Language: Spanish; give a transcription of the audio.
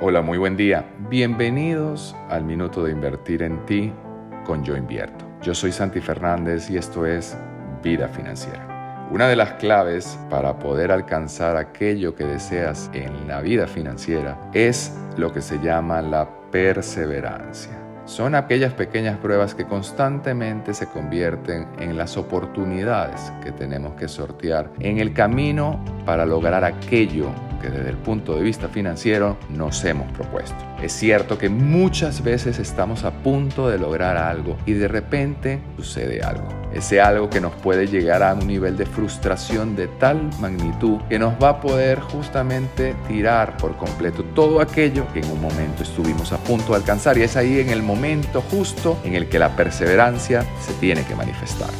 Hola, muy buen día. Bienvenidos al Minuto de Invertir en Ti con Yo Invierto. Yo soy Santi Fernández y esto es Vida Financiera. Una de las claves para poder alcanzar aquello que deseas en la vida financiera es lo que se llama la perseverancia. Son aquellas pequeñas pruebas que constantemente se convierten en las oportunidades que tenemos que sortear en el camino para lograr aquello que desde el punto de vista financiero nos hemos propuesto. Es cierto que muchas veces estamos a punto de lograr algo y de repente sucede algo. Ese algo que nos puede llegar a un nivel de frustración de tal magnitud que nos va a poder justamente tirar por completo todo aquello que en un momento estuvimos a punto de alcanzar y es ahí en el momento justo en el que la perseverancia se tiene que manifestar.